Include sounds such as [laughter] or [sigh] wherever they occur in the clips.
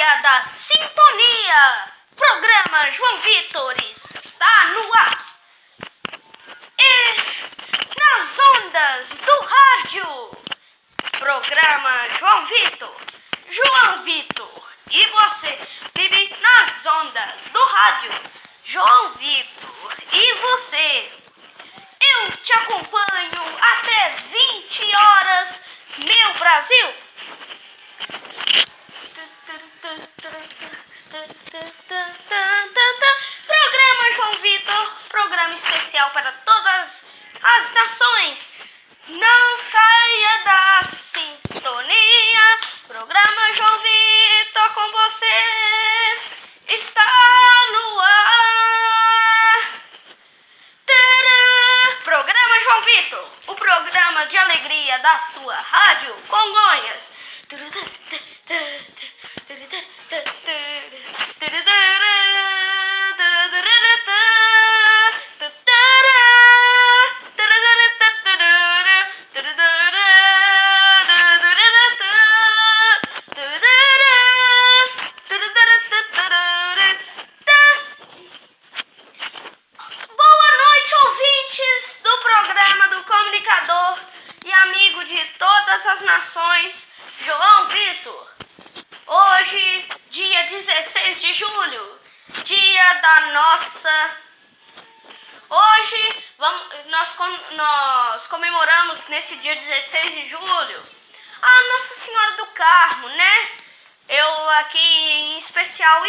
saia da sintonia. Programa João Vitor está no ar. E nas ondas do rádio. Programa João Vitor. João Vitor. E você vive nas ondas do rádio. João Vitor. E você. Eu te acompanho até 20 horas, meu Brasil. Programa João Vitor, programa especial para todas as nações. Não saia da sintonia. Programa João Vitor com você está no ar. Programa João Vitor, o programa de alegria da sua rádio Congonhas.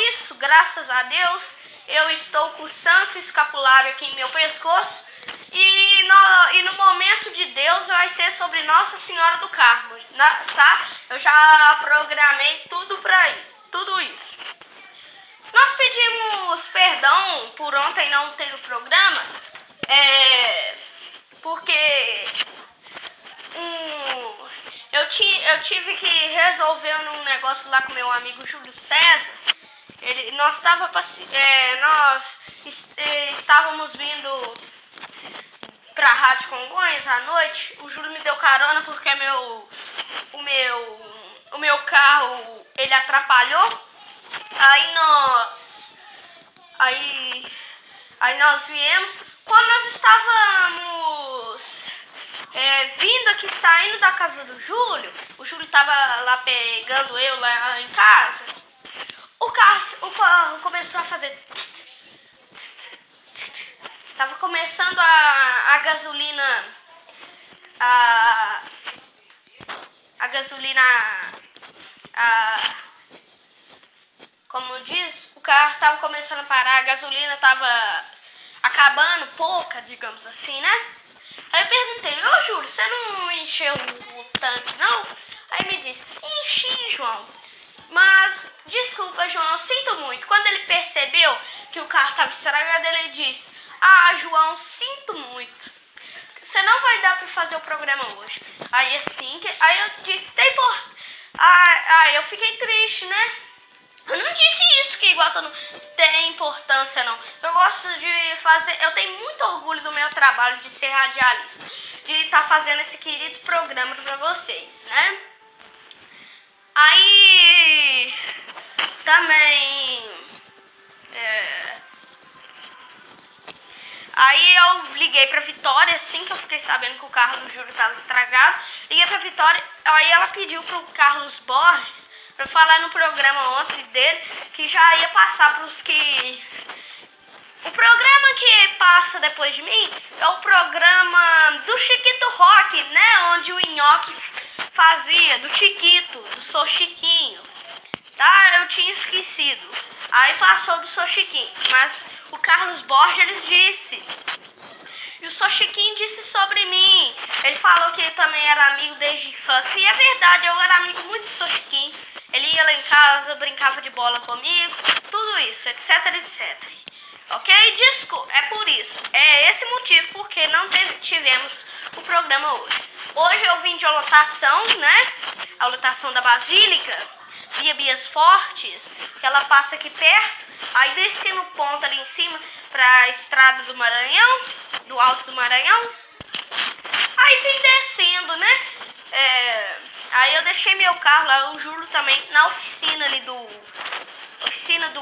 Isso, graças a Deus, eu estou com o santo escapulário aqui em meu pescoço e no, e no momento de Deus vai ser sobre Nossa Senhora do Carmo, na- tá? Eu já programei tudo pra ir, tudo isso. Nós pedimos perdão por ontem não ter o programa, é, porque eu, ti, eu tive que resolver um negócio lá com meu amigo Júlio César. Ele, nós, tava, é, nós é, estávamos vindo pra Rádio Congonhas à noite. O Júlio me deu carona porque meu, o, meu, o meu carro ele atrapalhou. Aí nós. Aí. Aí nós viemos. Quando nós estávamos é, vindo aqui, saindo da casa do Júlio, o Júlio estava lá pegando eu lá em casa. O carro, o carro começou a fazer. Tava começando a, a gasolina. A. A gasolina. A. Como diz, o carro tava começando a parar, a gasolina tava acabando, pouca, digamos assim, né? Aí eu perguntei, ô Júlio, você não encheu o tanque, não? Aí me disse, enchi, João. Mas, desculpa, João, eu sinto muito. Quando ele percebeu que o carro estava estragado, ele disse, ah, João, sinto muito. Você não vai dar pra fazer o programa hoje. Aí assim, que, aí eu disse, tem por... Ah, ah, eu fiquei triste, né? Eu não disse isso que igual todo tem importância não. Eu gosto de fazer, eu tenho muito orgulho do meu trabalho de ser radialista, de estar fazendo esse querido programa para vocês, né? Aí também é, Aí eu liguei pra Vitória, assim que eu fiquei sabendo que o carro do Júlio tava estragado. Liguei pra Vitória, aí ela pediu pro Carlos Borges pra falar no programa ontem dele que já ia passar pros que. O programa que passa depois de mim é o programa do Chiquito Rock, né? Onde o Nhoque fazia, do Chiquito, do Sou Chiquinho. Tá? Eu tinha esquecido. Aí passou do Sou Chiquinho. Mas o Carlos Borges disse. E o Sou Chiquinho disse sobre mim. Ele falou que ele também era amigo desde a infância. E é verdade, eu era amigo muito do Sou Chiquinho. Ele ia lá em casa, brincava de bola comigo, tudo isso, etc, etc. Ok? Desculpa, é por isso. É esse motivo porque não teve- tivemos o programa hoje. Hoje eu vim de lotação, né? A lotação da Basílica, via Bias Fortes, que ela passa aqui perto. Aí desci no ponto ali em cima pra estrada do Maranhão, do Alto do Maranhão. Aí vim descendo, né? É, Aí eu deixei meu carro lá, o Júlio também, na oficina ali do. Oficina do.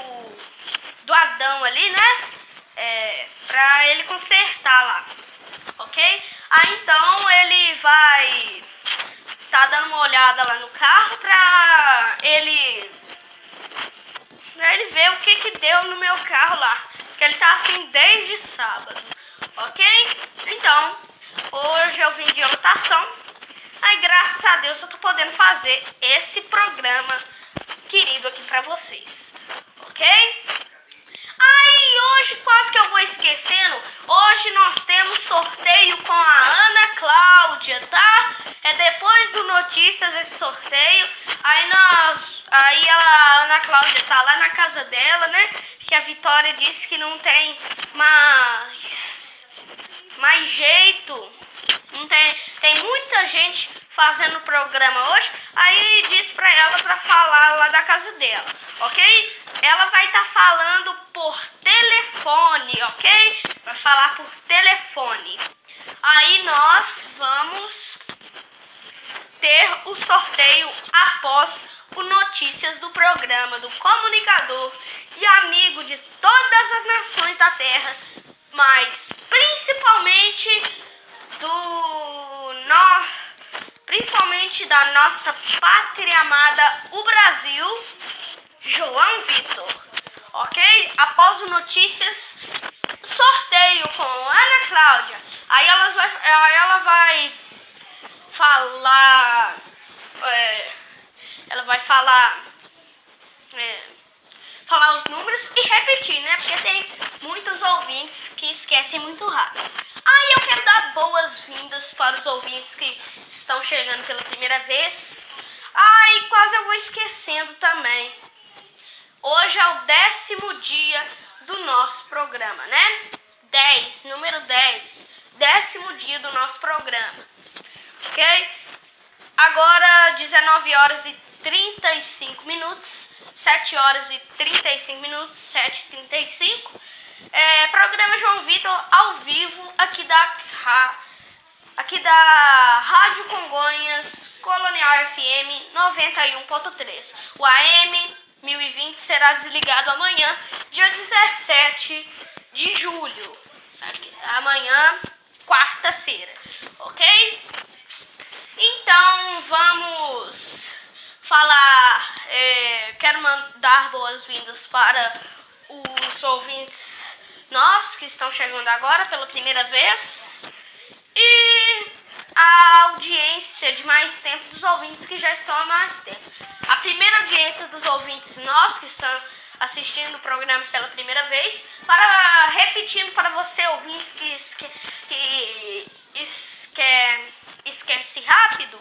Do Adão ali, né? É, pra ele consertar lá. Ok? Aí então ele vai. Tá dando uma olhada lá no carro pra ele. Pra ele ver o que que deu no meu carro lá. Que ele tá assim desde sábado. Ok? Então, hoje eu vim de lotação Aí, graças a Deus, eu tô podendo fazer esse programa pra vocês. Ok? Aí, hoje quase que eu vou esquecendo. Hoje nós temos sorteio com a Ana Cláudia, tá? É depois do Notícias esse sorteio. Aí nós. Aí ela, a Ana Cláudia tá lá na casa dela, né? Que a Vitória disse que não tem mais. mais jeito não tem, tem muita gente fazendo programa hoje. Aí disse pra ela pra falar lá da casa dela, ok? Ela vai estar tá falando por telefone, ok? Vai falar por telefone. Aí nós vamos ter o sorteio após o notícias do programa do comunicador e amigo de todas as nações da Terra, mas principalmente do no, principalmente da nossa pátria amada, o Brasil, João Vitor. Ok? Após o notícias, sorteio com Ana Cláudia. Aí, elas vai, aí ela vai falar. É, ela vai falar. É, falar os números e repetir, né? Porque tem muitos ouvintes que esquecem muito rápido. Aí eu quero dar boas-vindas para os ouvintes que estão chegando pela primeira vez. Ai, quase eu vou esquecendo também. Hoje é o décimo dia do nosso programa, né? 10, número 10. Décimo dia do nosso programa. Ok? Agora, 19 horas e 35 minutos. 7 horas e 35 minutos, 7 e 35. É, programa João Vitor ao vivo aqui da, aqui da Rádio Congonhas Colonial FM 91.3. O AM 1020 será desligado amanhã, dia 17 de julho. Amanhã, quarta-feira, ok? Então vamos falar. É, quero mandar boas-vindas para os ouvintes novos que estão chegando agora pela primeira vez e a audiência de mais tempo dos ouvintes que já estão há mais tempo. A primeira audiência dos ouvintes novos que estão assistindo o programa pela primeira vez, para repetindo para você ouvintes que, esque, que esque, esquece rápido,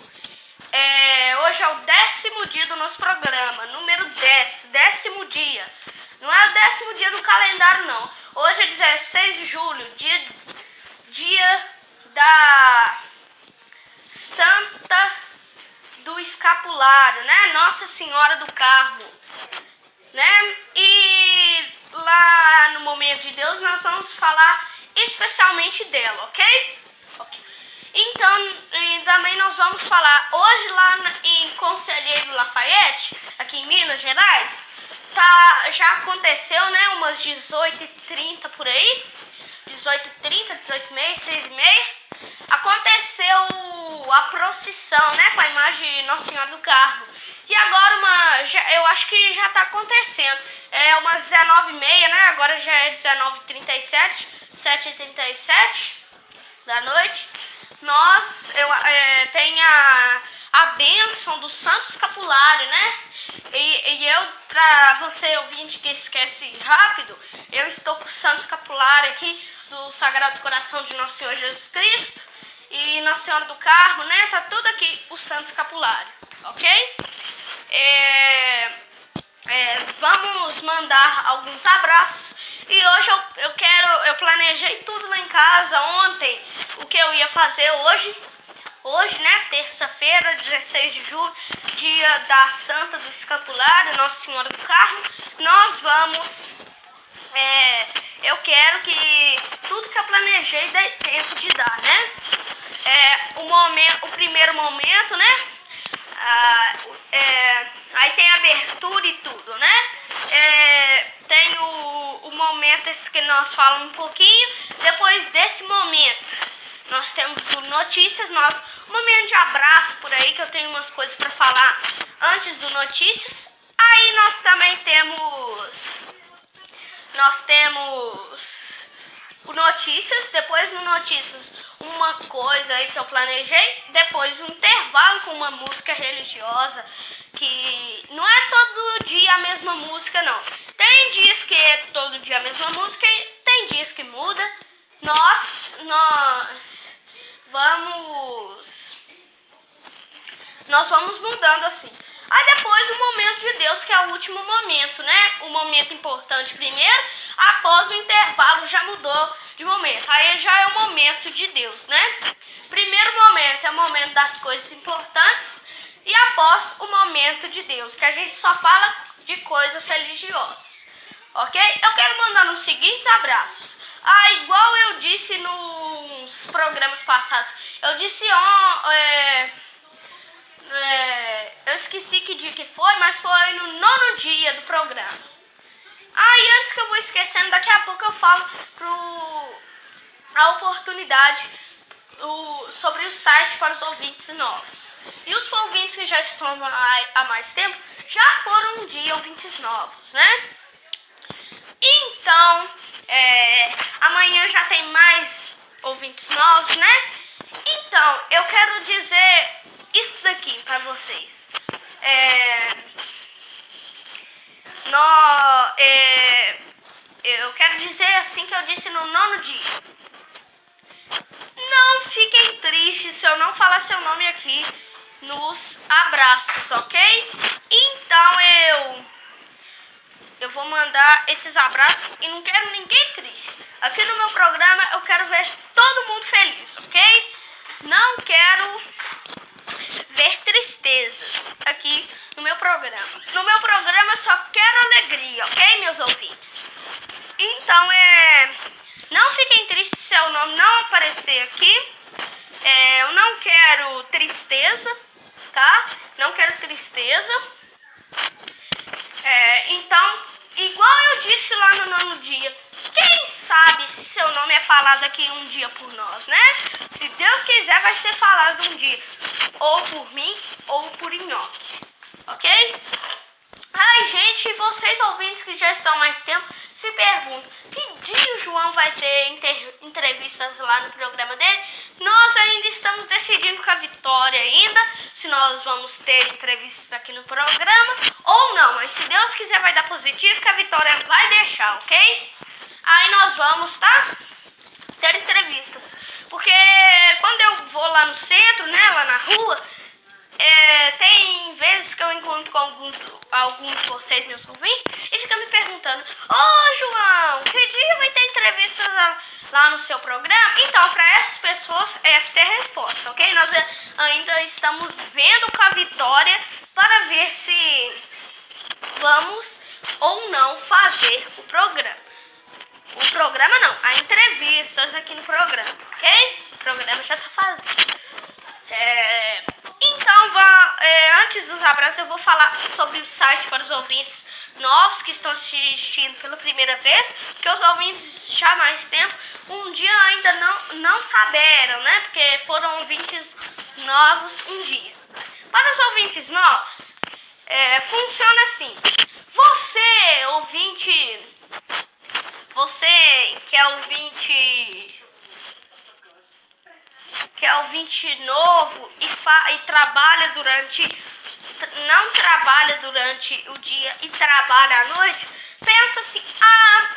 é, hoje é o décimo dia do nosso programa, número 10, décimo dia. Não é o décimo dia do calendário, não. Hoje é 16 de julho, dia, dia da Santa do Escapulário, né? Nossa Senhora do Carmo, né? E lá no Momento de Deus nós vamos falar especialmente dela, ok? Ok. Então, também nós vamos falar hoje lá em Conselheiro Lafayette, aqui em Minas Gerais, tá, já aconteceu, né, umas 18h30 por aí, 18h30, 18h30, 6h30, aconteceu a procissão, né, com a imagem de Nossa Senhora do Carmo. E agora uma, já, eu acho que já tá acontecendo, é umas 19h30, né, agora já é 19h37, 7h37 da noite nós eu, é, tem a, a bênção do Santo Escapulário, né? E, e eu, para você ouvinte que esquece rápido, eu estou com o Santo Escapulário aqui do Sagrado Coração de Nosso Senhor Jesus Cristo e Nossa Senhora do Carmo, né? Tá tudo aqui o Santo Escapulário, ok? É, é, vamos mandar alguns abraços e hoje eu, eu quero, eu planejei tudo lá em casa ontem, o que eu ia fazer hoje. Hoje, né, terça-feira, 16 de julho, dia da Santa do Escapulário, Nossa Senhora do Carmo, nós vamos. É, eu quero que tudo que eu planejei dê tempo de dar, né? É, o, momento, o primeiro momento, né? Ah, é, aí tem abertura e tudo, né? É, tem o, o momento esse que nós falamos um pouquinho. Depois desse momento, nós temos o notícias, nós um momento de abraço por aí que eu tenho umas coisas para falar antes do notícias. Aí nós também temos nós temos o notícias, depois no notícias uma coisa aí que eu planejei, depois um intervalo com uma música religiosa que não é todo dia a mesma música não. Tem dias que é todo dia a mesma música e tem dias que muda. Nós nós vamos nós vamos mudando assim. Aí depois o momento de Deus, que é o último momento, né? O momento importante primeiro, após o intervalo já mudou de momento. Aí já é o momento de Deus, né? Primeiro momento é o momento das coisas importantes e após o momento de Deus, que a gente só fala de coisas religiosas. Ok? Eu quero mandar os seguintes abraços. Ah, igual eu disse nos programas passados. Eu disse ó, é, é, eu esqueci que dia que foi, mas foi no nono dia do programa. Ah, antes que eu vou esquecendo, daqui a pouco eu falo pro, a oportunidade o, sobre o site para os ouvintes novos. E os ouvintes que já estão há, mais tempo já foram um dia ouvintes novos, né? Então, é, amanhã já tem mais ouvintes novos, né? Então, eu quero dizer isso daqui para vocês. É, no, é, eu quero dizer assim que eu disse no nono dia. Não fiquem tristes se eu não falar seu nome aqui nos abraços, ok? Então eu eu vou mandar esses abraços e não quero ninguém triste. Aqui no meu programa eu quero ver todo mundo feliz, ok? Não quero ver tristezas aqui no meu programa. No meu programa só quero alegria, ok, meus ouvintes? Então é. Não fiquem tristes se o nome não aparecer aqui. É, eu não quero tristeza, tá? Não quero tristeza. É, então, igual eu disse lá no nono dia, quem sabe se seu nome é falado aqui um dia por nós, né? Se Deus quiser, vai ser falado um dia. Ou por mim, ou por Nhoque. Ok? Ai, gente, vocês ouvintes que já estão mais tempo, se perguntam, que dia o João vai ter entrevistas lá no programa dele? Nós ainda estamos decidindo com a Vitória ainda, se nós vamos ter entrevistas aqui no programa ou não. Mas se Deus quiser vai dar positivo, que a Vitória vai deixar, ok? Aí nós vamos, tá? Ter entrevistas. Porque quando eu vou lá no centro, né, lá na rua, é, tem vezes que eu encontro com alguns, de vocês, meus ouvintes, e fica me perguntando: Ô oh, João, que dia vai ter entrevistas lá, lá no seu programa? Então, para essas pessoas, essa é a resposta, ok? Nós ainda estamos vendo com a Vitória para ver se vamos ou não fazer o programa. O programa não, a entrevistas aqui no programa, ok? O programa já tá fazendo. É, então, vá, é, antes dos abraços, eu vou falar sobre o site para os ouvintes novos que estão assistindo pela primeira vez, porque os ouvintes já há mais tempo, um dia ainda não, não saberam, né? Porque foram ouvintes novos um dia. Para os ouvintes novos, é, funciona assim. Você, ouvinte você que é ouvinte que é ouvinte novo e, fa, e trabalha durante não trabalha durante o dia e trabalha à noite, pensa assim, ah,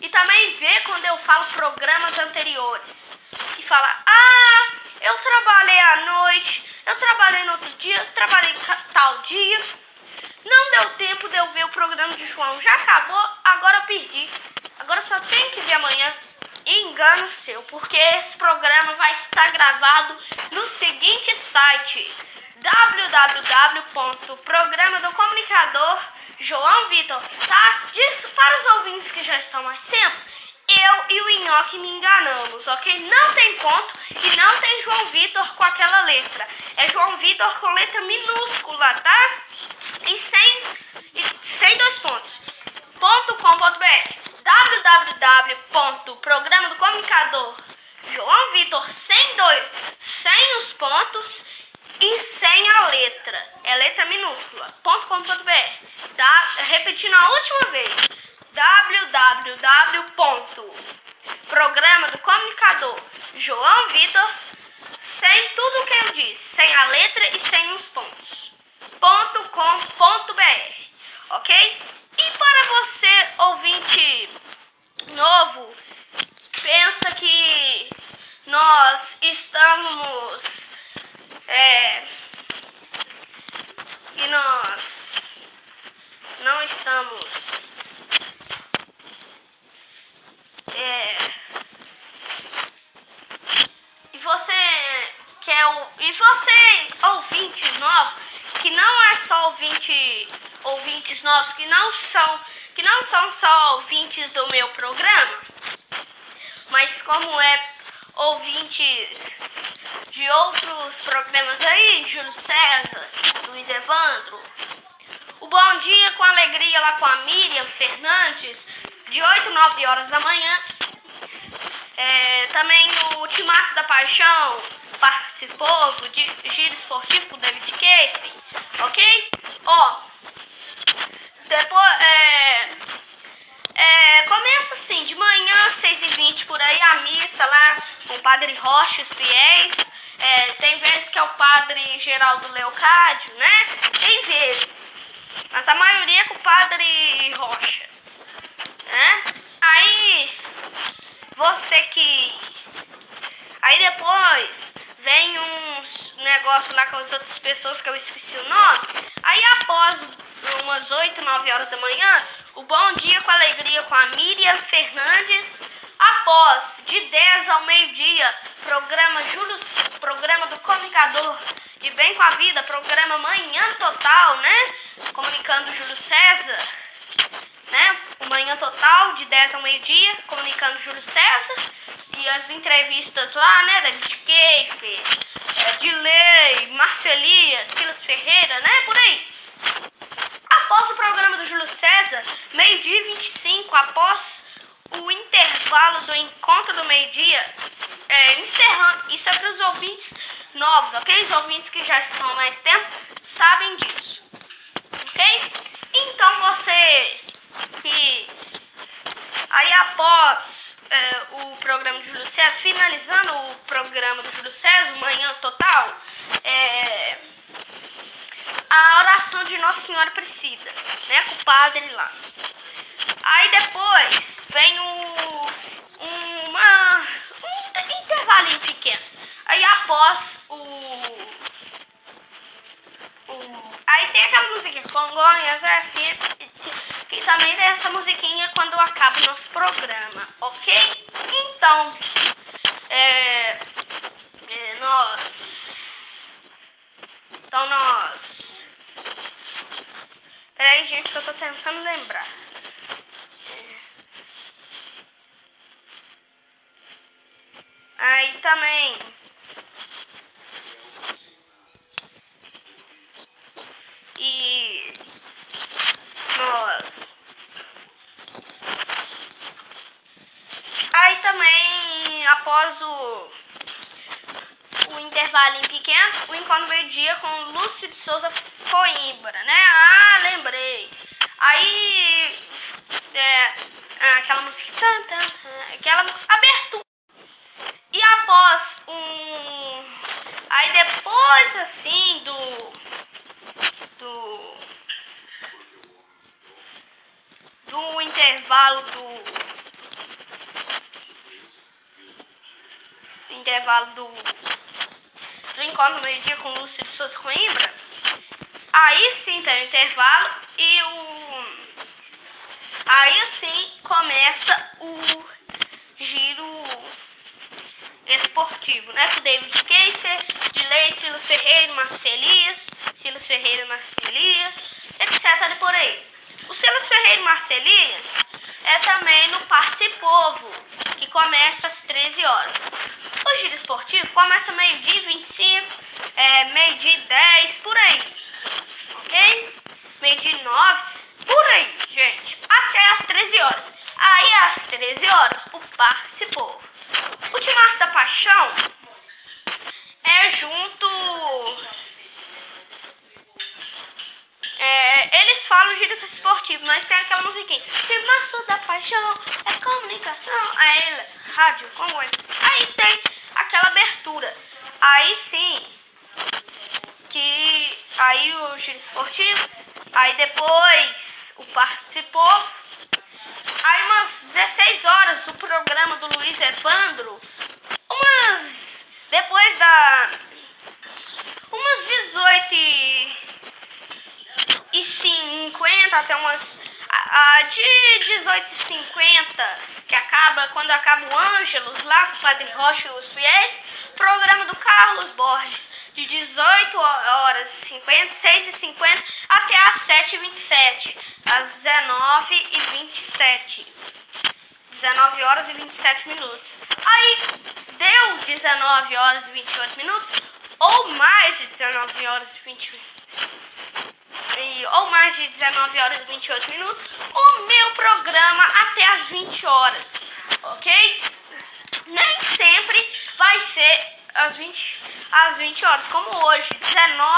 e também vê quando eu falo programas anteriores e fala, ah, eu trabalhei à noite, eu trabalhei no outro dia, trabalhei tal dia não deu tempo de eu ver o programa de João. Já acabou, agora eu perdi. Agora só tem que ver amanhã. Engano seu, porque esse programa vai estar gravado no seguinte site www.programa do comunicador João Vitor, tá? Disso para os ouvintes que já estão mais tempo. eu e o Nhoque me enganamos, ok? Não tem ponto e não tem João Vitor com aquela letra. É João Vitor com letra minúscula, tá? E sem, e sem dois pontos. Ponto .com.br www.programa do comunicador João Vitor sem dois, sem os pontos e sem a letra. É letra minúscula. .com.br. Tá? Repetindo a última vez. www.programa do comunicador João Vitor sem tudo o que eu disse, sem a letra e sem os pontos. .com.br. OK? E para você ouvinte novo, pensa que nós estamos é, e nós não estamos é, e você quer o e você ouvinte novo que não é só ouvinte ouvintes novos que não são que não são só ouvintes do meu programa mas como é ouvintes de outros programas aí, Júlio César, Luiz Evandro. O Bom Dia com Alegria lá com a Miriam Fernandes, de 8 a 9 horas da manhã. É, também o Timaço da Paixão participou do Giro Esportivo com David Cape, ok? Ó, depois, é, é, começa assim, de manhã, 6h20 por aí, a missa lá com o Padre Rocha, os fiéis. É, tem vezes que é o Padre Geraldo Leocádio, né? Tem vezes. Mas a maioria é com o Padre Rocha. Né? Aí, você que... Aí depois vem uns negócios lá com as outras pessoas que eu esqueci o nome. Aí após umas 8, 9 horas da manhã, o Bom Dia com Alegria com a Miriam Fernandes. Após, de 10 ao meio-dia, programa Júlio, programa do comunicador de Bem com a Vida, programa Manhã Total, né? Comunicando Júlio César, né? O Manhã Total, de 10 ao meio-dia, comunicando Júlio César. E as entrevistas lá, né? David Keifer, é, Dilei, Marcelia, Silas Ferreira, né? Por aí. Após o programa do Júlio César, meio-dia 25, após o intervalo do encontro do meio-dia, é, encerrando. Isso é para os ouvintes novos, ok? Os ouvintes que já estão há mais tempo sabem disso, ok? Então você que aí após é, o programa do Júlio César, finalizando o programa do Júlio César, Manhã Total, é, a oração de Nossa Senhora Aparecida, né, com o padre lá. Aí depois vem um, uma, um intervalinho pequeno. Aí após o, o aí tem aquela musiquinha Congonhas FM que também tem essa musiquinha quando acaba o nosso programa, ok? Então, é, é, nós, então nós, peraí gente que eu tô tentando lembrar. Aí também. E nós. Aí também após o o intervalinho pequeno, o encontro meio-dia com Lúcio de Souza Coimbra, né? Ah, lembrei. Aí é, aquela música, aquela abertura e após um. Aí depois assim do. Do. Do intervalo do. intervalo do. Encontro meio-dia com o Lúcio de Souza Coimbra. Aí sim tem o intervalo e o. Aí sim começa o giro esportivo, né? Com David Keifer,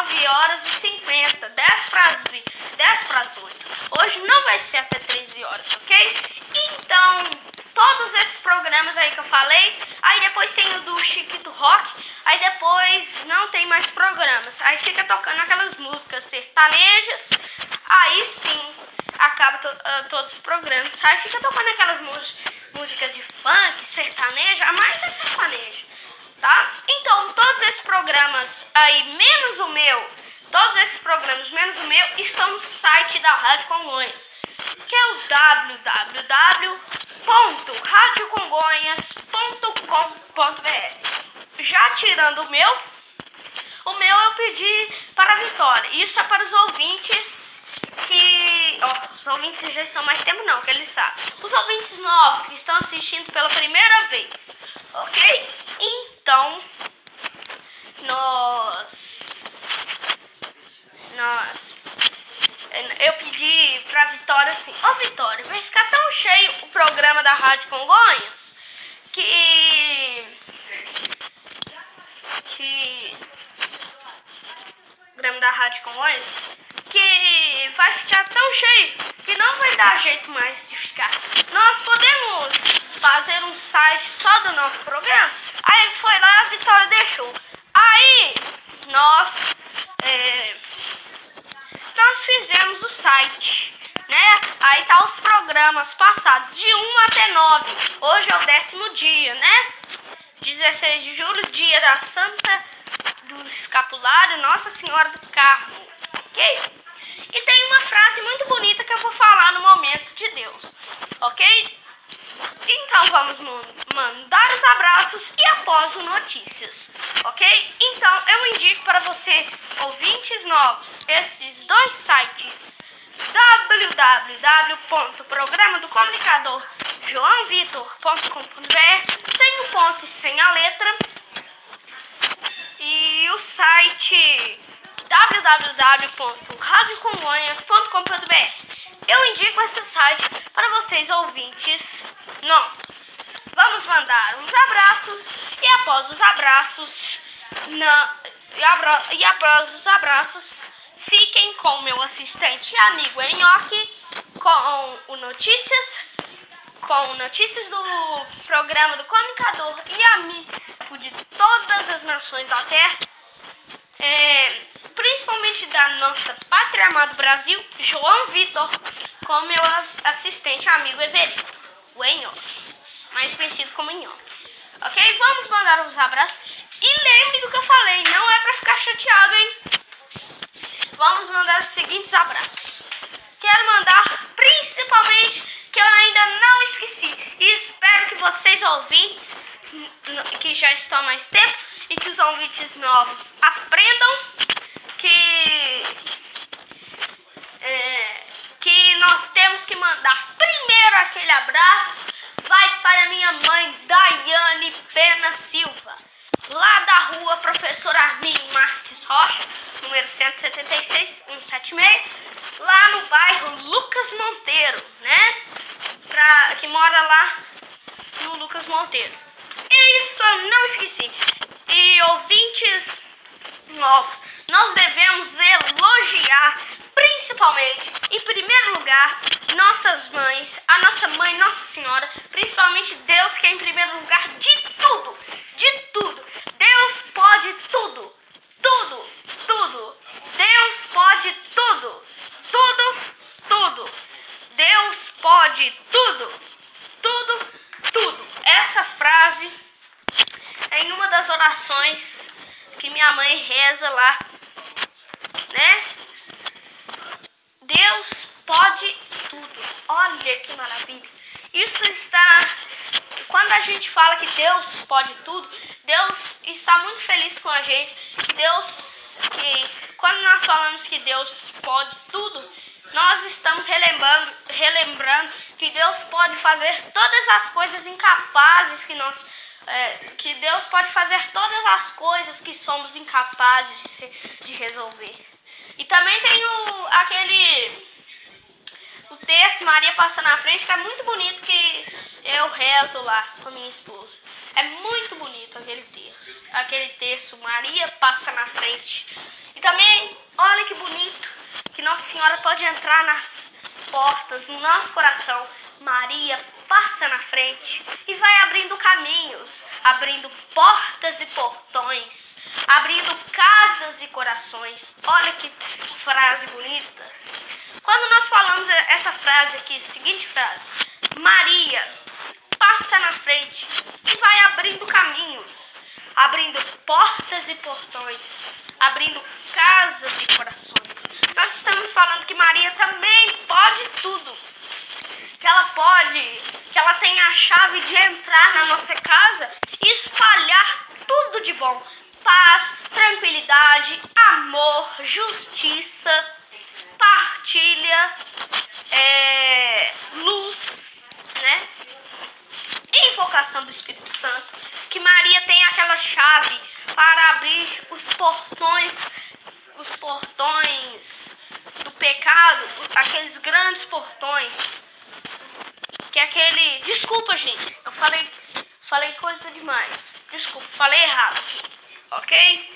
19 horas e 50, 10 para as 10 para as 8. Hoje não vai ser até 13 horas, ok? Então, todos esses programas aí que eu falei, aí depois tem o do Chiquito Rock, aí depois não tem mais programas, aí fica tocando aquelas músicas sertanejas, aí sim acaba to, uh, todos os programas, aí fica tocando aquelas músicas de funk, sertaneja, a mais é sertaneja tá? Então, todos esses programas aí, menos o meu, todos esses programas, menos o meu, estão no site da Rádio Congonhas, que é o www.radiocongonhas.com.br. Já tirando o meu, o meu eu pedi para a Vitória. Isso é para os ouvintes que. Oh, os ouvintes já estão mais tempo não, que eles sabem. Os ouvintes novos que estão assistindo pela primeira vez. Ok? Então, nós. Nós. Eu pedi pra Vitória assim: Ô oh, Vitória, vai ficar tão cheio o programa da Rádio Congonhas que. Que. O programa da Rádio Congonhas que vai ficar tão cheio que não vai dar jeito mais de ficar. Nós podemos fazer um site só do nosso programa Aí foi lá, a Vitória deixou. Aí nós, é, nós fizemos o site, né? Aí tá os programas passados de 1 até 9. Hoje é o décimo dia, né? 16 de julho, dia da Santa do Escapulário Nossa Senhora do Carmo, ok? E tem uma frase muito bonita que eu vou falar no momento de Deus, ok? Então vamos mandar os abraços e após o notícias, ok? Então eu indico para você, ouvintes novos, esses dois sites www.programadocomunicador.joãovitor.com.br sem o ponto e sem a letra e o site www.radiocongonhas.com.br eu indico esse site para vocês ouvintes novos. Vamos mandar uns abraços e após os abraços, na, e, abra, e após os abraços, fiquem com meu assistente e amigo Enhoque com o Notícias, com notícias do programa do Comunicador e amigo de todas as nações da Terra. É, principalmente da nossa pátria amada Brasil, João Vitor, com meu assistente amigo Everito, o Enho, mais conhecido como Enho. Ok? Vamos mandar uns abraços. E lembre do que eu falei, não é pra ficar chateado, hein? Vamos mandar os seguintes abraços. Quero mandar principalmente que eu ainda não esqueci. E espero que vocês ouvintes que já estão há mais tempo e que os ouvintes novos aprendam que, é, que nós temos que mandar primeiro aquele abraço, vai pai da minha mãe, Daiane Pena Silva. Lá da rua Professor Armin Marques Rocha, número 176, 176. Lá no bairro Lucas Monteiro, né? Pra, que mora lá no Lucas Monteiro. Isso eu não esqueci. E ouvintes novos, nós devemos elogiar principalmente, em primeiro lugar, nossas mães, a nossa mãe, Nossa Senhora, principalmente Deus, que é em primeiro lugar de tudo, de tudo. Deus pode tudo, tudo, tudo. Deus pode tudo, tudo, tudo. Deus pode tudo, tudo, tudo. Essa frase é em uma das orações que minha mãe reza lá, né? Deus pode tudo. Olha que maravilha. Isso está. Quando a gente fala que Deus pode tudo, Deus está muito feliz com a gente. Deus. Que quando nós falamos que Deus pode tudo, nós estamos relembrando, relembrando que Deus pode fazer todas as coisas incapazes que nós. É, que Deus pode fazer todas as coisas que somos incapazes de resolver. E também tem o, aquele o texto Maria passa na frente, que é muito bonito que eu rezo lá com a minha esposa. É muito bonito aquele texto. Aquele texto, Maria passa na frente. E também, olha que bonito, que Nossa Senhora pode entrar nas portas, no nosso coração. Maria passa na frente e vai abrindo caminhos, abrindo portas e portões, abrindo casas e corações. Olha que frase bonita. Quando nós falamos essa frase aqui, seguinte frase, Maria passa na frente e vai abrindo caminhos, abrindo portas e portões, abrindo casas e corações. Nós estamos falando que Maria também pode tudo. Que ela pode, que ela tem a chave de entrar na nossa casa e espalhar tudo de bom. Paz, tranquilidade, amor, justiça, partilha, é, luz, né? Invocação do Espírito Santo. Que Maria tem aquela chave para abrir os portões, os portões do pecado, aqueles grandes portões. Que é aquele. Desculpa, gente. Eu falei, falei coisa demais. Desculpa, falei errado. Ok?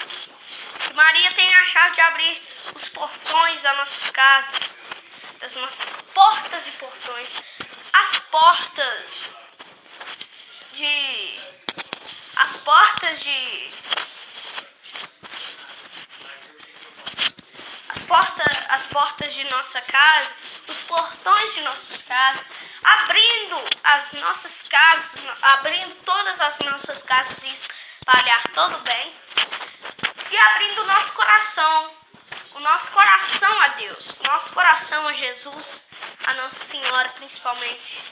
Maria tem a chave de abrir os portões das nossas casas, das nossas portas e portões, as portas de. as portas de. as portas, as portas de nossa casa, os portões de nossas casas, abrindo as nossas casas, abrindo todas as nossas casas e espalhar todo bem e abrindo o nosso coração, o nosso coração a Deus, o nosso coração a Jesus, a Nossa Senhora principalmente.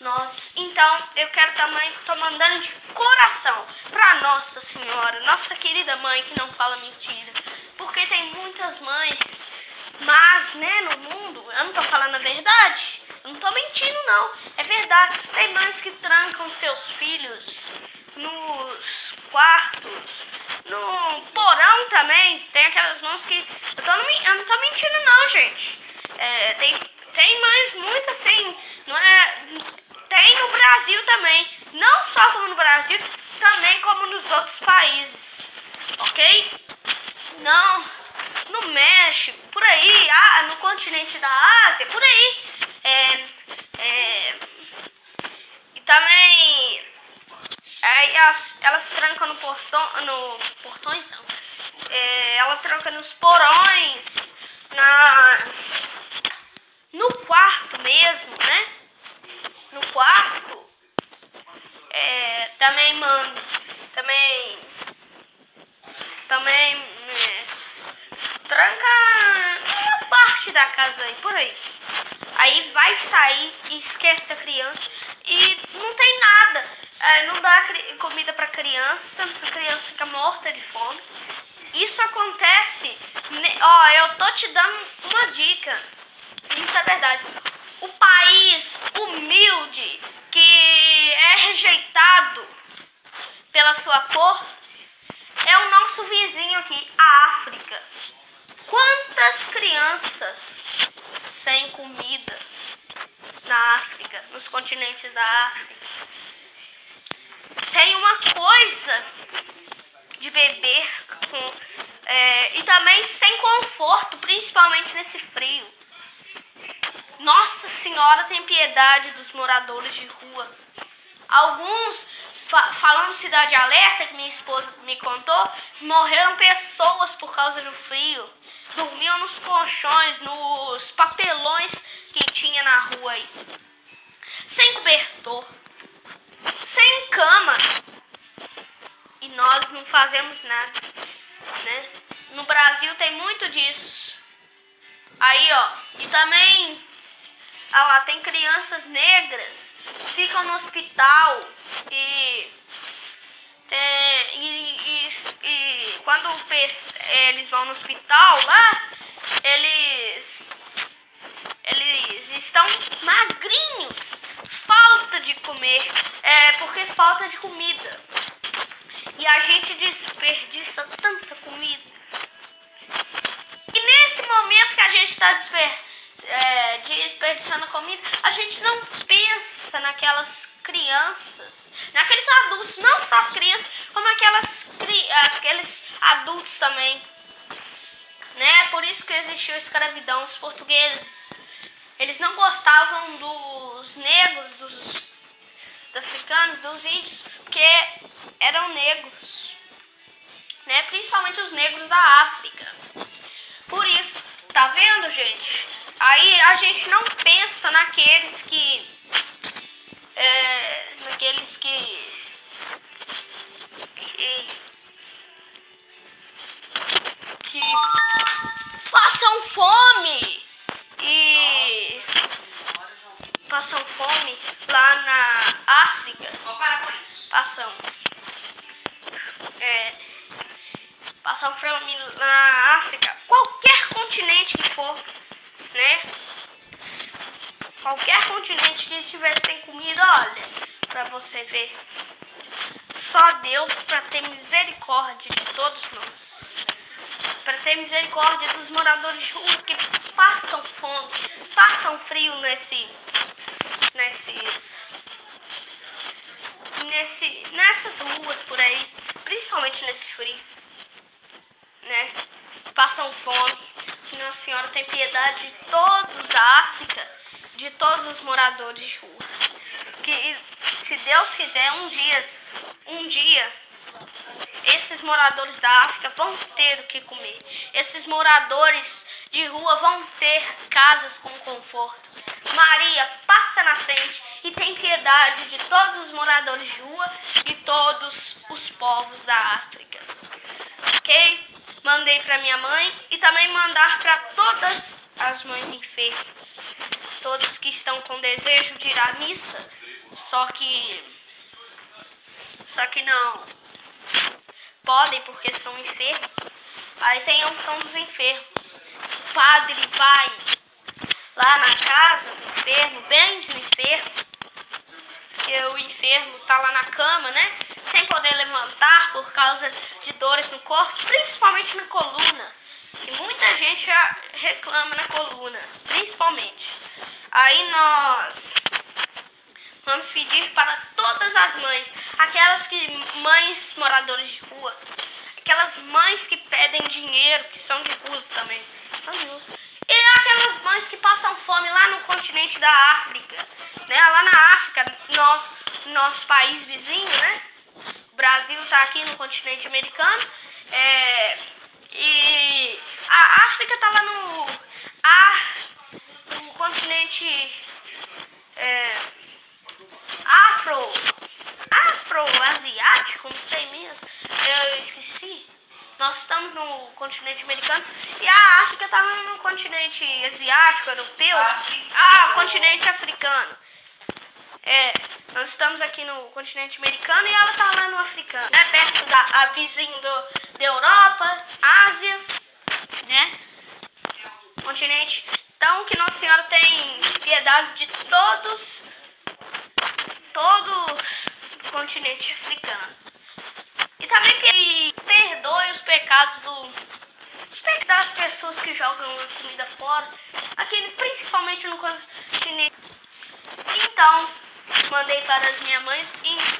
Nós, então, eu quero também estou mandando de coração para Nossa Senhora, nossa querida mãe que não fala mentira, porque tem muitas mães, mas, né, no mundo, eu não estou falando a verdade. Eu não estou mentindo, não. É verdade. Tem mães que trancam seus filhos nos quartos, no porão também. Tem aquelas mãos que. Eu, tô eu não tô mentindo, não, gente. É, tem, tem mães muito assim. Não é, tem no Brasil também. Não só como no Brasil, também como nos outros países. Ok? Não. No México, por aí, ah, no continente da Ásia, por aí. É, é, e também Aí elas, elas trancam no portão. No. Portões não. É, ela tranca nos porões. Na. No quarto mesmo, né? No quarto. É, também, mano. Também. Também. É, tranca uma parte da casa aí, por aí. Aí vai sair esquece da criança. E não tem nada é, não dá comida para criança, a criança fica morta de fome. Isso acontece, ó, eu tô te dando uma dica. Isso é verdade. O país humilde que sua cor, é o nosso vizinho aqui, a África. Quantas crianças sem comida na África, nos continentes da África? Sem uma coisa de beber com, é, e também sem conforto, principalmente nesse frio. Nossa Senhora tem piedade dos moradores de rua. Alguns, fa falando Cidade Alerta, que minha esposa me contou, morreram pessoas por causa do frio. Dormiam nos colchões, nos papelões que tinha na rua aí. Sem cobertor, sem cama e nós não fazemos nada, né? No Brasil tem muito disso. Aí, ó, e também, ah lá, tem crianças negras ficam no hospital e tem, e, e, e quando eles vão no hospital lá, eles eles estão magrinhos, falta de comer, é porque falta de comida. E a gente desperdiça tanta comida. E nesse momento que a gente está desper, é, desperdiçando comida, a gente não pensa naquelas crianças, naqueles adultos, não só as crianças, como aquelas, aqueles adultos também. Né? Por isso que existiu a escravidão. Os portugueses, eles não gostavam dos negros, dos africanos, dos índios, porque eram negros, né? Principalmente os negros da África. Por isso, tá vendo, gente? Aí a gente não pensa naqueles que, é, naqueles que, que, que passam fome e passam fome lá na África. Passam. É, passam fome na África. Qualquer continente que for, né? Qualquer continente que estiver sem comida, olha, para você ver. Só Deus para ter misericórdia de todos nós. Para ter misericórdia dos moradores de rua que passam fome, passam frio nesse nesses nesse nessas ruas por aí, principalmente nesse frio, né? Passam fome. Nossa Senhora tem piedade de todos da África, de todos os moradores de rua. Que se Deus quiser, um dia, um dia esses moradores da África vão ter o que comer. Esses moradores de rua vão ter casas com conforto. Maria, passa na frente e tem piedade de todos os moradores de rua e todos os povos da África. Ok? Mandei para minha mãe e também mandar para todas as mães enfermas. Todos que estão com desejo de ir à missa, só que. Só que não podem porque são enfermos. Aí tem a unção dos enfermos. O padre vai lá na casa do enfermo, bem do enfermo, que o enfermo tá lá na cama, né? Sem poder levantar por causa de dores no corpo, principalmente na coluna. E muita gente já reclama na coluna, principalmente. Aí nós vamos pedir para todas as mães, aquelas que mães moradoras de rua, aquelas mães que pedem dinheiro, que são de ruas também. E aquelas mães que passam fome lá no continente da África, né? Lá na África, nosso país vizinho, né? O Brasil está aqui no continente americano. É, e a África está lá no, a, no continente é, afro, afro-asiático, não sei mesmo. Eu esqueci. Nós estamos no continente americano e a África está no continente asiático, europeu. Ah, continente africano. É, nós estamos aqui no continente americano e ela está lá no africano, né? Perto da a vizinho do, da Europa, Ásia, né? Continente. Então que Nossa Senhora tem piedade de todos, todos do continente africano. E também que perdoe os pecados do, das pessoas que jogam comida fora, aqui principalmente no continente. Então, mandei para as minhas mães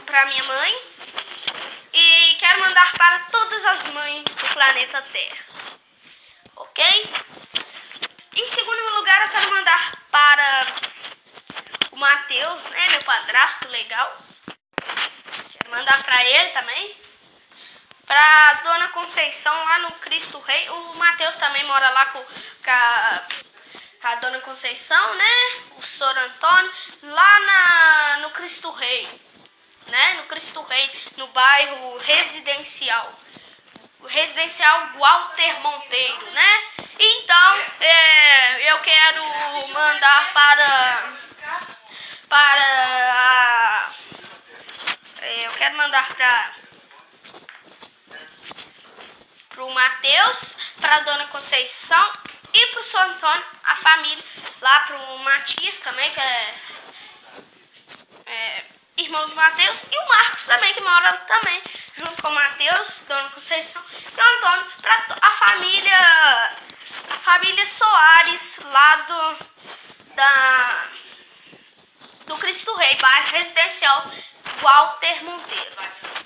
para minha mãe e quero mandar para todas as mães do planeta Terra. OK? Em segundo lugar, eu quero mandar para o Matheus, né, meu padrasto legal. Quero mandar para ele também. Para Dona Conceição lá no Cristo Rei. O Matheus também mora lá com, com a a Dona Conceição, né? O Sor Antônio, lá na, no Cristo Rei, né? No Cristo Rei, no bairro residencial. O residencial Walter Monteiro, né? Então, é, eu quero mandar para. Para. É, eu quero mandar para. Para o Matheus, para a Dona Conceição e pro São Antônio, a família, lá pro Matias também, que é, é irmão do Mateus, e o Marcos também, que mora também, junto com o Mateus, Dona Conceição, e o Antônio, pra a família, a família Soares, lá do, da, do Cristo Rei, bairro residencial Walter Monteiro,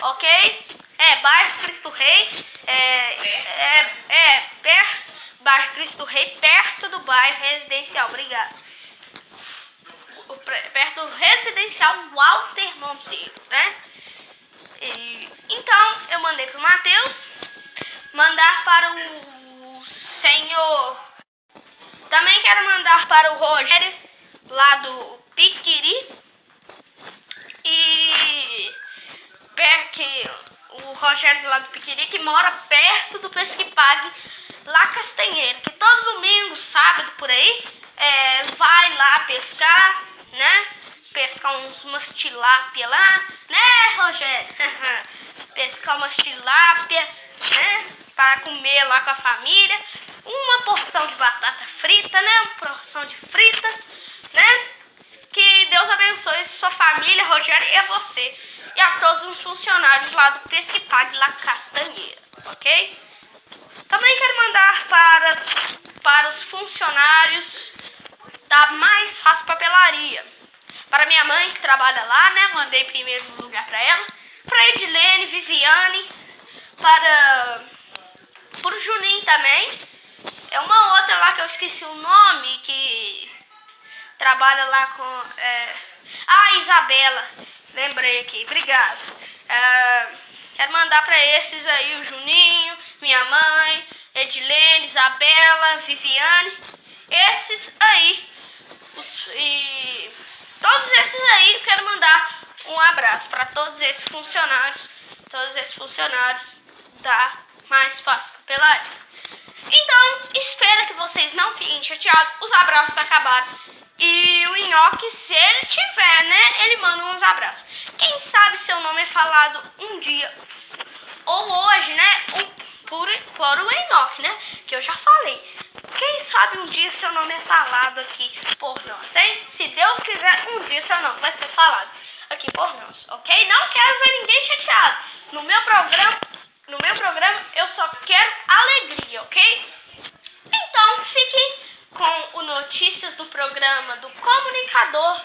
ok? É, bairro Cristo Rei, é, é, é, perto bairro Cristo Rei, perto do bairro residencial. Obrigado. Perto do residencial Walter Monteiro, né? E, então, eu mandei para o Matheus mandar para o senhor. Também quero mandar para o Rogério, lá do Piquiri. E que o Rogério lá do Piquiri, que mora perto do Pesquipague lá Castanheiro, que todo domingo, sábado por aí, é, vai lá pescar, né? Pescar uns, umas tilápia lá, né, Rogério? [laughs] pescar umas tilápia, né? Para comer lá com a família. Uma porção de batata frita, né? Uma porção de fritas, né? Que Deus abençoe sua família, Rogério, e você. E a todos os funcionários lá do Pesquipag lá Castanheira, ok? Também quero mandar para, para os funcionários da Mais Fácil Papelaria. Para minha mãe que trabalha lá, né? Mandei primeiro lugar para ela. Para Edilene, Viviane, para, para o Juninho também. É uma outra lá que eu esqueci o nome, que trabalha lá com. É... Ah, Isabela. Lembrei aqui, obrigado. É... Quero mandar para esses aí, o Juninho, minha mãe, Edilene, Isabela, Viviane. Esses aí, os, e todos esses aí, eu quero mandar um abraço para todos esses funcionários, todos esses funcionários da Mais Fácil Papelaria. Então, espero que vocês não fiquem chateados, os abraços acabaram. E o Nhoque, se ele tiver, né, ele manda uns abraços. Quem sabe seu nome é falado um dia, ou hoje, né, por, por o Enoch, né, que eu já falei. Quem sabe um dia seu nome é falado aqui por nós, hein? Se Deus quiser, um dia seu nome vai ser falado aqui por nós, ok? Não quero ver ninguém chateado. No meu programa, no meu programa, eu só quero alegria, ok? Então, fiquem com o Notícias do Programa do Comunicador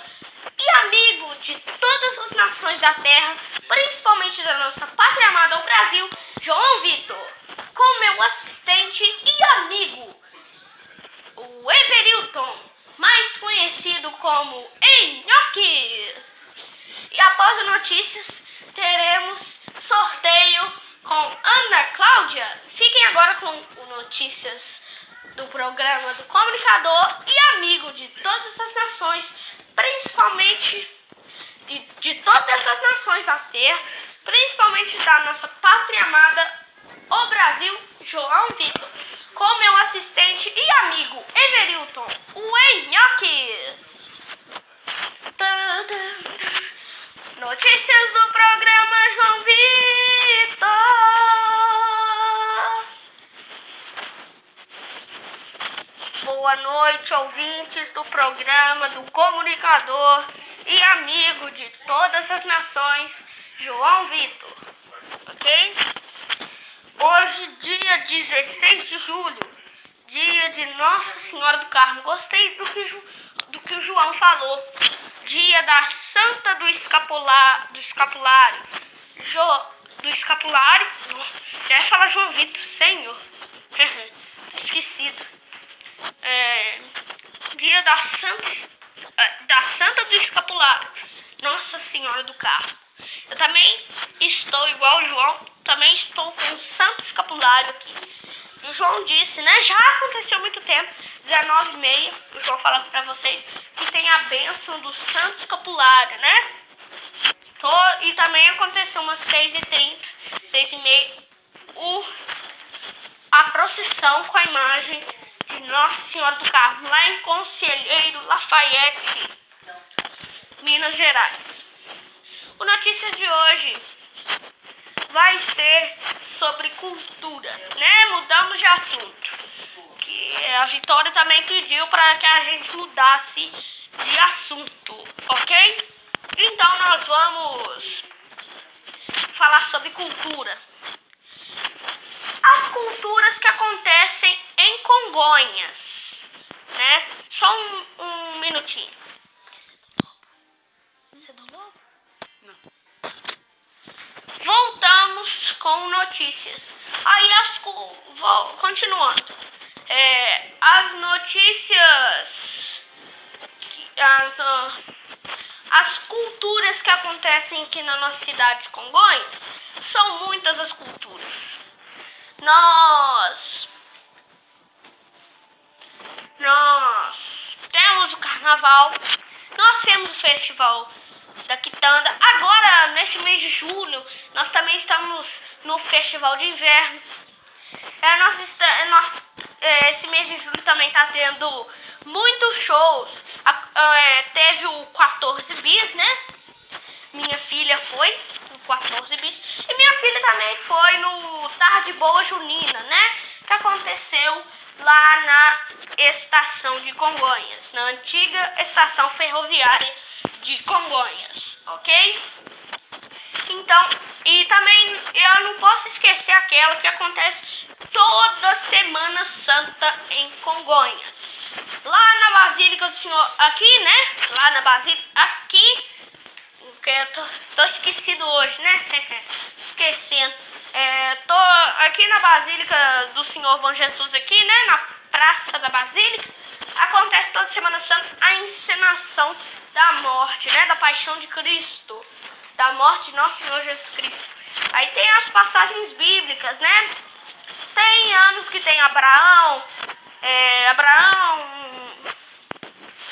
e amigo de todas as nações da Terra, principalmente da nossa pátria amada, o Brasil, João Vitor, com meu assistente e amigo, o Everilton, mais conhecido como Enhoque. E após as notícias, teremos sorteio com Ana Cláudia. Fiquem agora com o Notícias do programa do comunicador e amigo de todas as nações, principalmente de, de todas as nações da Terra, principalmente da nossa pátria amada, o Brasil, João Vitor, com meu assistente e amigo Everilton, o Enhoque. Notícias do programa João Vitor. Boa noite, ouvintes do programa do comunicador e amigo de todas as nações, João Vitor. ok? Hoje, dia 16 de julho, dia de Nossa Senhora do Carmo. Gostei do que, do que o João falou. Dia da Santa do, do Escapulário. Jo, do Escapulário. Já ia falar João Vitor, Senhor. [laughs] Esquecido. É, dia da Santa, é, da Santa do Escapulário. Nossa Senhora do Carmo. Eu também estou igual o João, também estou com o Santo Escapulário aqui. O João disse, né? Já aconteceu muito tempo, 19 e meia, o João falando para vocês que tem a bênção do Santo Escapulário, né? E também aconteceu umas 6 e 30 6 e meia, o, a procissão com a imagem de Nossa Senhora do Carmo, lá em Conselheiro Lafayette, Minas Gerais. O Notícias de hoje vai ser sobre cultura, né? Mudamos de assunto. Que a Vitória também pediu para que a gente mudasse de assunto, ok? Então nós vamos falar sobre cultura. As culturas que acontecem em Congonhas, né? Só um, um minutinho. Você é do lobo? Não. Voltamos com notícias. Aí as vou continuando. É, as notícias as, as culturas que acontecem aqui na nossa cidade de Congonhas são muitas as culturas. Nós nós temos o carnaval, nós temos o festival da Quitanda. Agora, nesse mês de julho, nós também estamos no Festival de Inverno. É, nós está, é, nós, esse mês de julho também está tendo muitos shows. É, teve o 14 bis, né? Minha filha foi no 14 bis. E minha filha também foi no Tarde Boa Junina, né? Que aconteceu lá na estação de Congonhas, na antiga estação ferroviária de Congonhas, ok? Então, e também eu não posso esquecer aquela que acontece toda Semana Santa em Congonhas. Lá na Basílica do Senhor, aqui, né? Lá na Basílica, aqui, que eu tô, tô esquecido hoje, né? [laughs] Esquecendo. É, tô aqui na Basílica do Senhor Bom Jesus, aqui, né? Na Praça da Basílica. Acontece toda Semana Santa a encenação da morte, né? Da paixão de Cristo, da morte de nosso Senhor Jesus Cristo. Aí tem as passagens bíblicas, né? Tem anos que tem Abraão, é, Abraão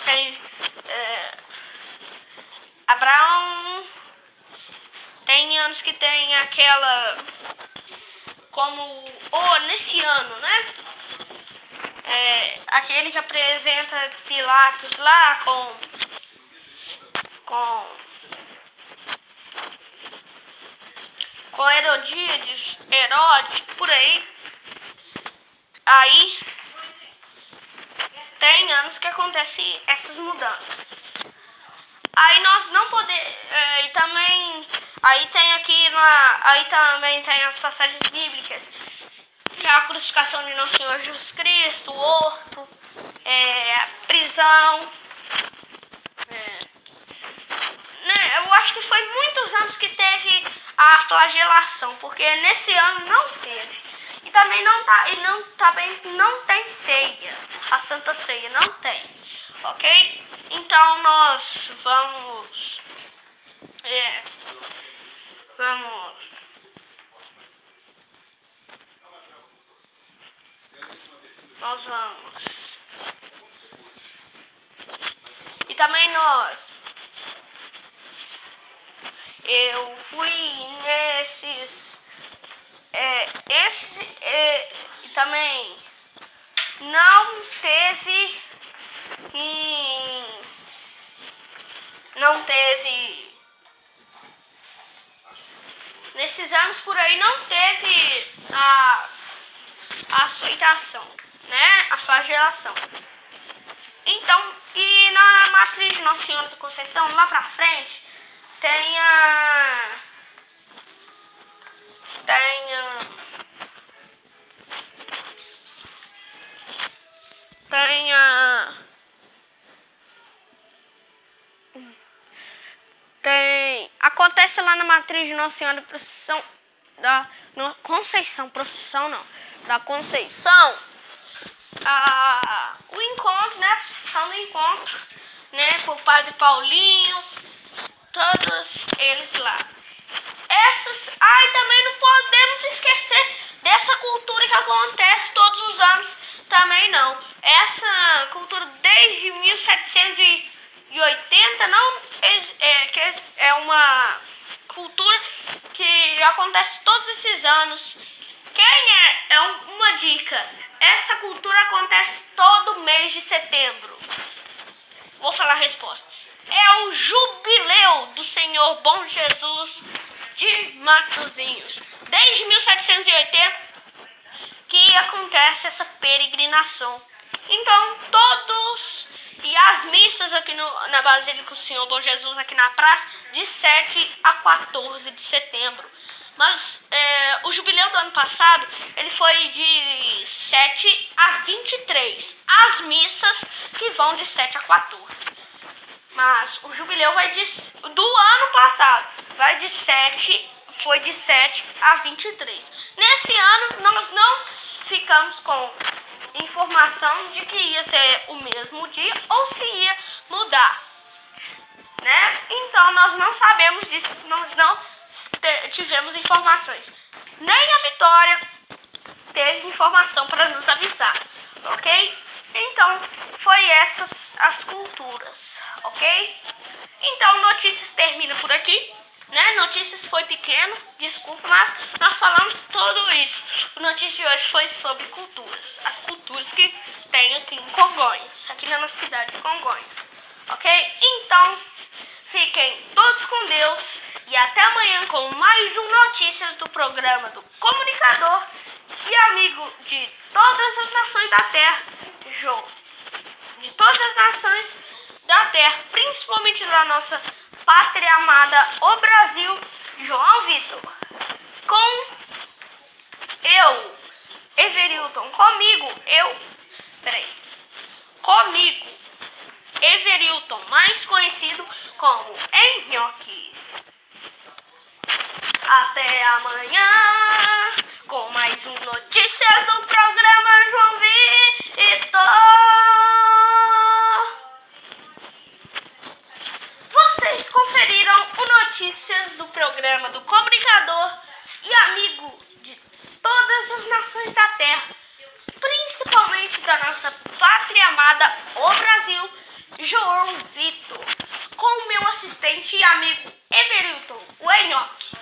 tem é, Abraão tem anos que tem aquela como oh, nesse ano, né? É, aquele que apresenta Pilatos lá com com com Herodíades, Herodes, por aí. Aí tem anos que acontecem essas mudanças. Aí nós não podemos. É, e também. Aí tem aqui na. Aí também tem as passagens bíblicas. Que é a crucificação de Nosso Senhor Jesus Cristo, o horto, é, a prisão. É, né, eu acho que foi muitos anos que teve a flagelação, porque nesse ano não teve. E também não tá, e não também não tem ceia. A Santa Ceia não tem. OK? Então nós vamos é, vamos nós vamos e também nós eu fui nesses. É, esse é, também não teve. não teve. Nesses anos por aí não teve a, a aceitação, né? A flagelação. Então, e na matriz de Nossa Senhora da Conceição, lá pra frente, tem a. tenha. Tenha. Tem. Acontece lá na matriz de Nossa Senhora Procissão. Da no, Conceição, procissão não. Da Conceição. A, o encontro, né? A procissão do encontro, né? Por Padre Paulinho. Todos eles lá. Essas. Ai, também não podemos esquecer dessa cultura que acontece todos os anos. Também não. Essa cultura desde 1780 não é, é, é uma cultura que acontece todos esses anos. Quem é? É uma dica. Essa cultura acontece todo mês de setembro. Vou falar a resposta. É o jubileu do Senhor Bom Jesus de Matozinhos. Desde 1780 que acontece essa peregrinação. Então, todos e as missas aqui no, na Basílica do Senhor Bom Jesus, aqui na praça, de 7 a 14 de setembro. Mas é, o jubileu do ano passado, ele foi de 7 a 23. As missas que vão de 7 a 14. Mas o jubileu vai de, do ano passado, vai de 7, foi de 7 a 23. Nesse ano, nós não ficamos com informação de que ia ser o mesmo dia ou se ia mudar. Né? Então nós não sabemos disso, nós não tivemos informações. Nem a Vitória teve informação para nos avisar, ok? Então foi essas as culturas, ok? Então notícias termina por aqui né? Notícias foi pequeno, desculpa, mas nós falamos tudo isso. O notícia de hoje foi sobre culturas. As culturas que tem aqui em Congonhas, aqui na nossa cidade de Congonhas. Ok? Então, fiquem todos com Deus e até amanhã com mais um Notícias do programa do comunicador e amigo de todas as nações da Terra, Jô. De todas as nações da Terra, principalmente da nossa pátria amada, o Brasil, João Vitor. Com eu, Everilton, comigo, eu, peraí, comigo, Everilton, mais conhecido como Enhoque. Até amanhã com mais um Notícias do programa João Vitor. Vocês conferiram o notícias do programa do comunicador e amigo de todas as nações da Terra, principalmente da nossa pátria amada, o Brasil, João Vitor, com meu assistente e amigo Everilton, o Enhoque.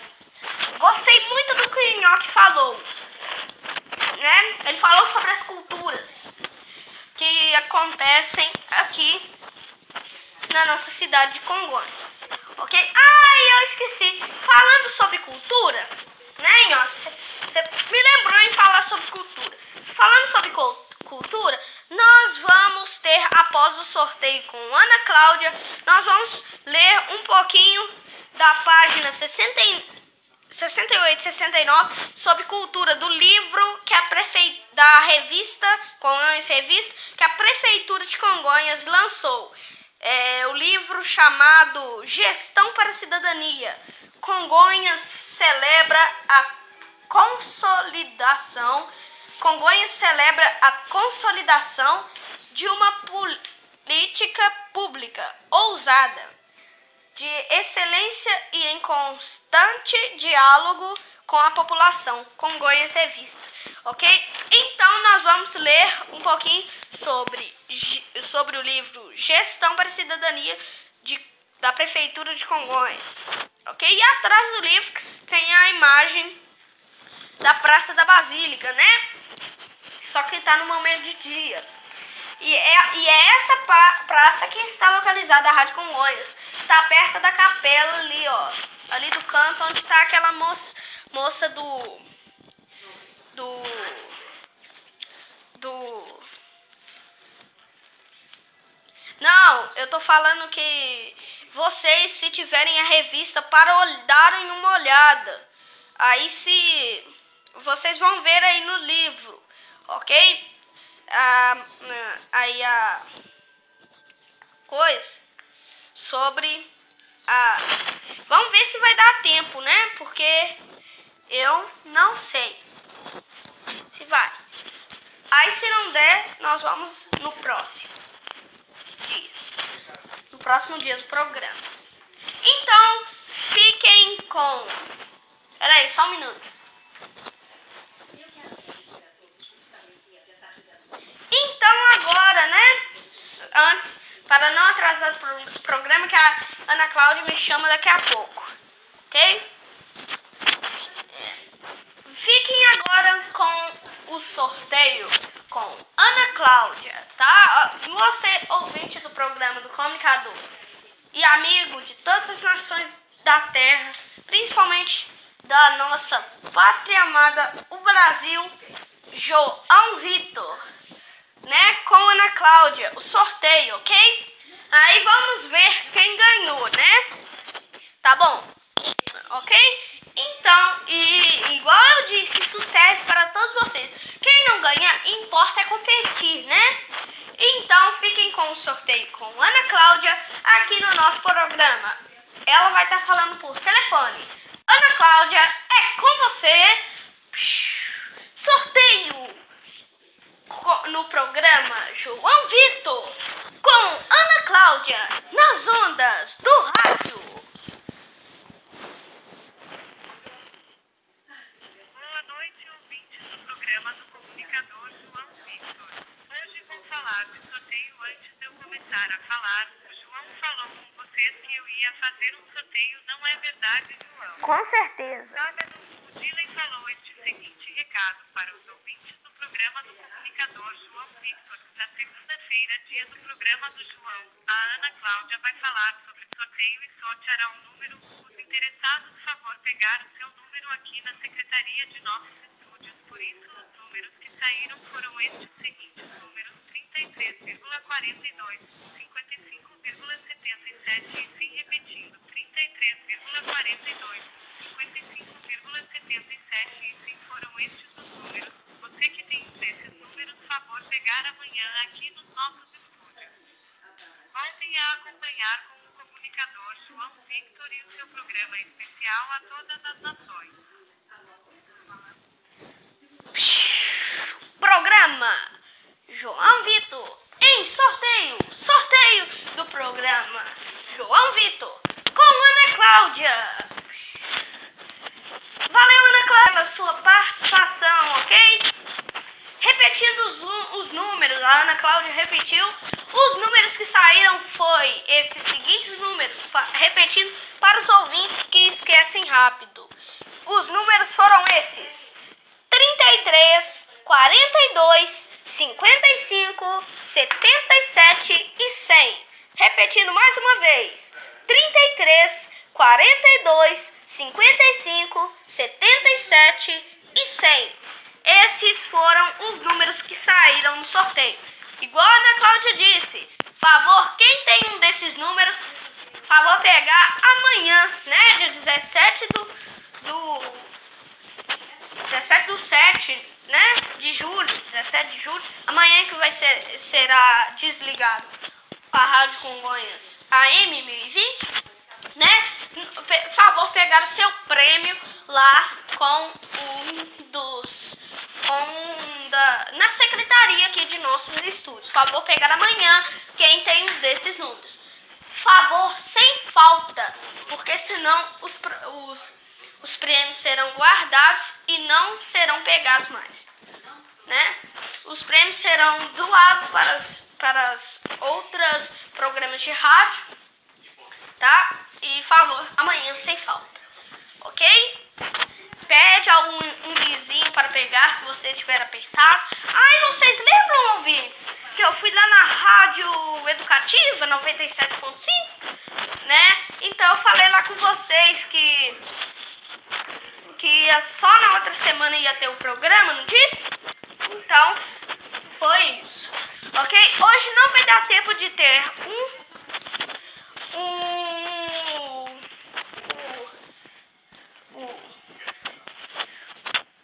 Gostei muito do que o Enhoque falou. Né? Ele falou sobre as culturas que acontecem aqui na nossa cidade de Congonhas. Ok? Ah, eu esqueci. Falando sobre cultura, né? Você me lembrou em falar sobre cultura. Falando sobre cultura, nós vamos ter, após o sorteio com Ana Cláudia, nós vamos ler um pouquinho da página 60, 68 69 sobre cultura do livro que a prefeitura da revista Congonhas Revista que a prefeitura de Congonhas lançou é, o livro chamado Gestão para a Cidadania. Congonhas celebra a consolidação. Congonhas celebra a consolidação de uma política pública ousada, de excelência e em constante diálogo com a população. Congonhas Revista, ok? Então nós vamos ler um pouquinho sobre sobre o livro Gestão para a Cidadania de, da Prefeitura de Congonhas. Ok? E atrás do livro tem a imagem da Praça da Basílica, né? Só que está no momento de dia. E é, e é essa praça que está localizada a Rádio Congonhas. Está perto da capela ali, ó. Ali do canto onde está aquela moça, moça do. Do. Do não, eu tô falando que vocês, se tiverem a revista, para darem uma olhada. Aí se vocês vão ver aí no livro, ok? Ah, aí a coisa sobre a. Vamos ver se vai dar tempo, né? Porque eu não sei se vai. Aí se não der, nós vamos no próximo dia. No próximo dia do programa. Então, fiquem com. Peraí, só um minuto. Então agora, né? Antes, para não atrasar o programa, que a Ana Cláudia me chama daqui a pouco. Ok? Fiquem agora com o sorteio com Ana Cláudia, tá? Você, ouvinte do programa do Comunicador e amigo de todas as nações da Terra, principalmente da nossa pátria amada, o Brasil, João Vitor, né? Com Ana Cláudia, o sorteio, ok? Aí vamos ver quem ganhou, né? Tá bom? Ok? Então, e igual eu disse, isso serve para todos vocês. Quem não ganhar, importa é competir, né? Então, fiquem com o sorteio com Ana Cláudia aqui no nosso programa. Ela vai estar tá falando por telefone. Ana Cláudia, é com você. Sorteio no programa João Vitor com Ana Cláudia nas ondas do rádio. Começar a falar, o João falou com vocês que eu ia fazer um sorteio, não é verdade, João? Com certeza. Sábado, o Dylan falou este seguinte recado para os ouvintes do programa do comunicador João Victor. Na segunda-feira, dia do programa do João, a Ana Cláudia vai falar sobre o sorteio e sorteará um número. Os interessados, por favor, pegar o seu número aqui na secretaria de nossos estúdios. Por isso, os números que saíram foram estes seguintes números 33,42. 55,77 e se repetindo 33,42, 55,77 e sim foram estes os números. Você que tem esses números, favor pegar amanhã aqui nos nossos estúdios. Voltem a acompanhar com o comunicador João Victor e o seu programa especial a todas as nações. Programa João Vitor em sorteio, sorteio do programa João Vitor com Ana Cláudia. Valeu, Ana Cláudia, pela sua participação, ok? Repetindo os, os números, a Ana Cláudia repetiu. Os números que saíram foi esses seguintes números, repetindo para os ouvintes que esquecem rápido. Os números foram esses: 33, 42, 55, 77 e 100. Repetindo mais uma vez: 33, 42, 55, 77 e 100. Esses foram os números que saíram no sorteio. Igual a Ana Cláudia disse, favor, quem tem um desses números, favor pegar amanhã, né? Dia 17 do, do né, de julho, 17 de julho, amanhã que vai ser, será desligado a Rádio Congonhas AM 1020, né? Favor, pegar o seu prêmio lá com um dos. com um da, na secretaria aqui de nossos estudos. Favor, pegar amanhã quem tem um desses números. Favor, sem falta, porque senão os, os os prêmios serão guardados e não serão pegados mais. Né? Os prêmios serão doados para as, para as outras programas de rádio, tá? E favor, amanhã sem falta, ok? Pede algum um vizinho para pegar se você estiver apertado. Aí vocês lembram, ouvintes, que eu fui lá na rádio educativa 97.5, né? Então eu falei lá com vocês que que só na outra semana ia ter o programa, não disse? Então, foi isso. Ok? Hoje não vai dar tempo de ter um. Um. Um,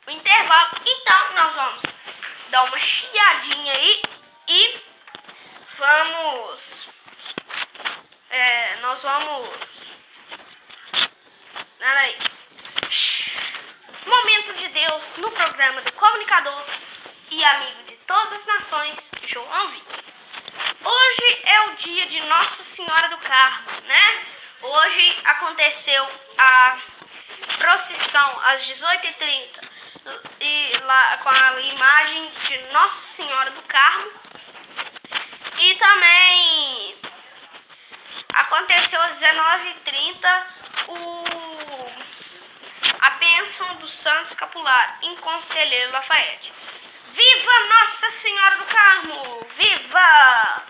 um intervalo. Então, nós vamos dar uma chiadinha aí e vamos. É, nós vamos. Peraí. Momento de Deus no programa do comunicador e amigo de todas as nações, João Vitor. Hoje é o dia de Nossa Senhora do Carmo, né? Hoje aconteceu a procissão às 18h30 e lá com a imagem de Nossa Senhora do Carmo. E também aconteceu às 19h30 o, a bênção do Santo Escapular em Conselheiro Lafayette. Viva Nossa Senhora do Carmo! Viva!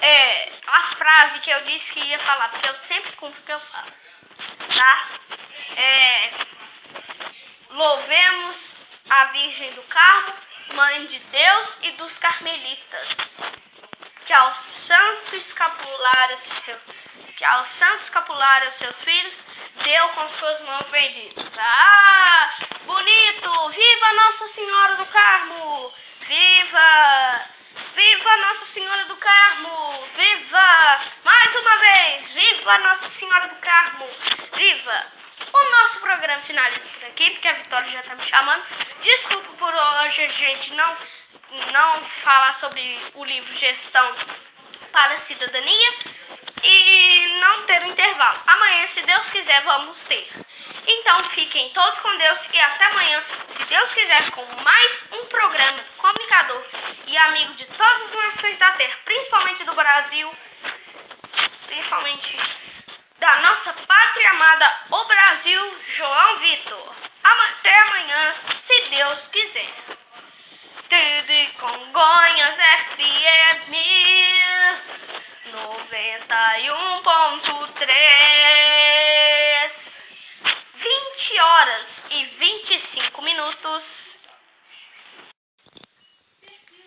É a frase que eu disse que ia falar, porque eu sempre cumpro o que eu falo, tá? É, louvemos a Virgem do Carmo, Mãe de Deus e dos Carmelitas, que ao Santo Escapulário, que ao Santo Escapulário seus filhos deu com suas mãos benditas. Ah, bonito! Viva Nossa Senhora do Carmo! Viva! Viva Nossa Senhora do Carmo! Viva! Mais uma vez! Viva Nossa Senhora do Carmo! Viva! O nosso programa finaliza por aqui, porque a Vitória já está me chamando. Desculpa por hoje gente não, não falar sobre o livro Gestão para a Cidadania e não ter um intervalo. Amanhã, se Deus quiser, vamos ter. Então fiquem todos com Deus e até amanhã, se Deus quiser, com mais um programa comunicador e amigo de todas as nações da Terra, principalmente do Brasil, principalmente da nossa pátria amada, o Brasil, João Vitor. Até amanhã, se Deus quiser. Tudo Congonhas FM 91.3 20 horas e 25 minutos